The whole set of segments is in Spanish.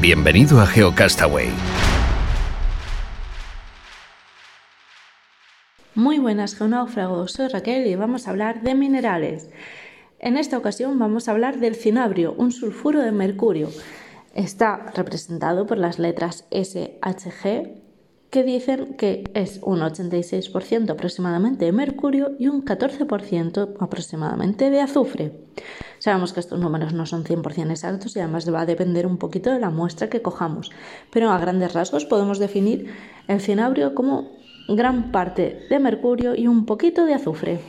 Bienvenido a GeoCastaway. Muy buenas geonáufragos, soy Raquel y vamos a hablar de minerales. En esta ocasión vamos a hablar del cinabrio, un sulfuro de mercurio. Está representado por las letras SHG que dicen que es un 86% aproximadamente de mercurio y un 14% aproximadamente de azufre. Sabemos que estos números no son 100% exactos y además va a depender un poquito de la muestra que cojamos, pero a grandes rasgos podemos definir el cinabrio como gran parte de mercurio y un poquito de azufre.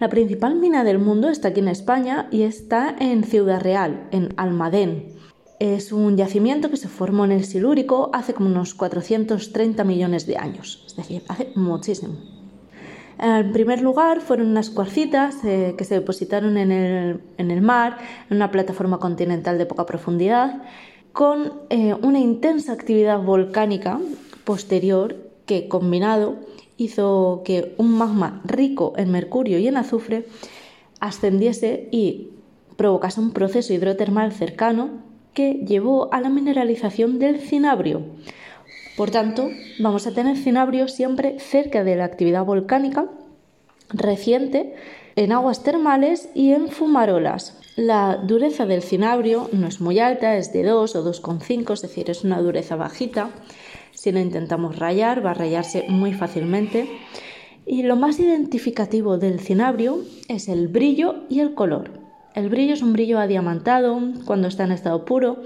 La principal mina del mundo está aquí en España y está en Ciudad Real, en Almadén. Es un yacimiento que se formó en el Silúrico hace como unos 430 millones de años, es decir, hace muchísimo. En primer lugar, fueron unas cuarcitas eh, que se depositaron en el, mar, en una plataforma continental de poca profundidad, con eh, una intensa actividad volcánica posterior que, combinado, hizo que un magma rico en mercurio y en azufre ascendiese y provocase un proceso hidrotermal cercano que llevó a la mineralización del cinabrio. Por tanto, vamos a tener cinabrio siempre cerca de la actividad volcánica reciente, en aguas termales y en fumarolas. La dureza del cinabrio no es muy alta, es de 2 o 2,5, es decir, es una dureza bajita. Si lo intentamos rayar, va a rayarse muy fácilmente. Y lo más identificativo del cinabrio es el brillo y el color. El brillo es un brillo adiamantado cuando está en estado puro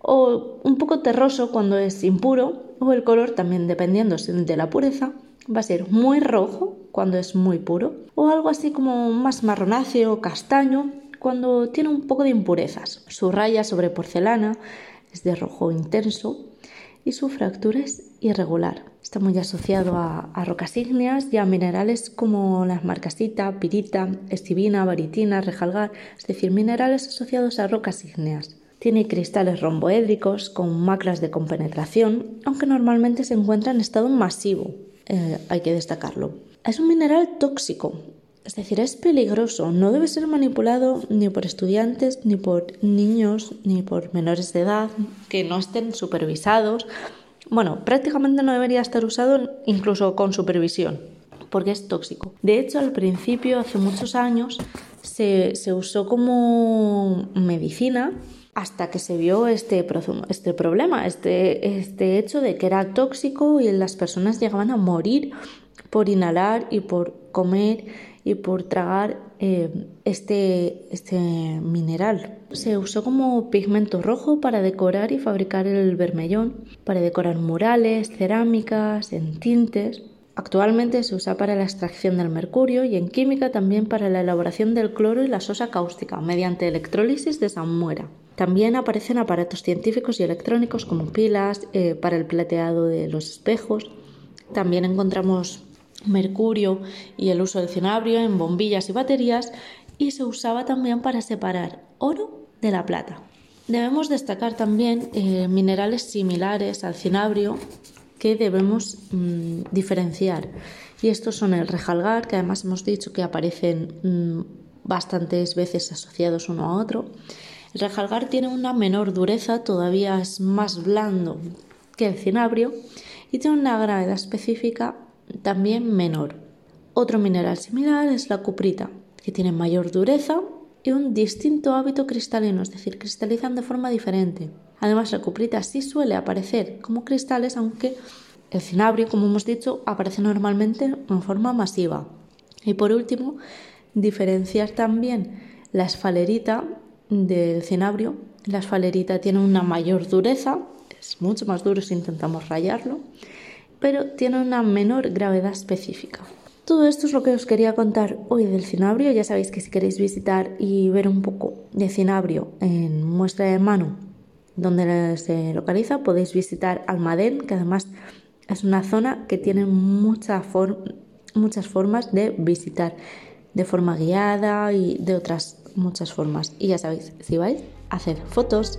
o un poco terroso cuando es impuro o el color también dependiendo de la pureza va a ser muy rojo cuando es muy puro o algo así como más marronáceo o castaño cuando tiene un poco de impurezas. Su raya sobre porcelana es de rojo intenso y su fractura es irregular. Está muy asociado a, rocas ígneas y a minerales como las marcasita, pirita, estibina, baritina, rejalgar, es decir, minerales asociados a rocas ígneas. Tiene cristales romboédricos con maclas de compenetración, aunque normalmente se encuentra en estado masivo, eh, hay que destacarlo. Es un mineral tóxico, es decir, es peligroso, no debe ser manipulado ni por estudiantes, ni por niños, ni por menores de edad que no estén supervisados. Bueno, prácticamente no debería estar usado incluso con supervisión, porque es tóxico. De hecho, al principio, hace muchos años, se, usó como medicina hasta que se vio este, este problema, este, este hecho de que era tóxico y las personas llegaban a morir por inhalar y por comer y por tragar eh, este, este mineral. Se usó como pigmento rojo para decorar y fabricar el vermellón, para decorar murales, cerámicas, en tintes. Actualmente se usa para la extracción del mercurio y en química también para la elaboración del cloro y la sosa cáustica mediante electrólisis de salmuera. También aparecen aparatos científicos y electrónicos como pilas eh, para el plateado de los espejos. También encontramos mercurio y el uso del cinabrio en bombillas y baterías y se usaba también para separar oro de la plata. Debemos destacar también eh, minerales similares al cinabrio que debemos mm, diferenciar y estos son el rejalgar, que además hemos dicho que aparecen mm, bastantes veces asociados uno a otro. El rejalgar tiene una menor dureza, todavía es más blando que el cinabrio y tiene una gravedad específica también menor. Otro mineral similar es la cuprita, que tiene mayor dureza y un distinto hábito cristalino, es decir, cristalizan de forma diferente. Además, la cuprita sí suele aparecer como cristales, aunque el cinabrio, como hemos dicho, aparece normalmente en forma masiva. Y por último, diferenciar también la esfalerita del cinabrio. La esfalerita tiene una mayor dureza, es mucho más duro si intentamos rayarlo, pero tiene una menor gravedad específica. Todo esto es lo que os quería contar hoy del cinabrio. Ya sabéis que si queréis visitar y ver un poco de cinabrio en muestra de mano donde se localiza, podéis visitar Almadén, que además es una zona que tiene muchas formas de visitar, de forma guiada y de otras muchas formas. Y ya sabéis, si vais, haced fotos.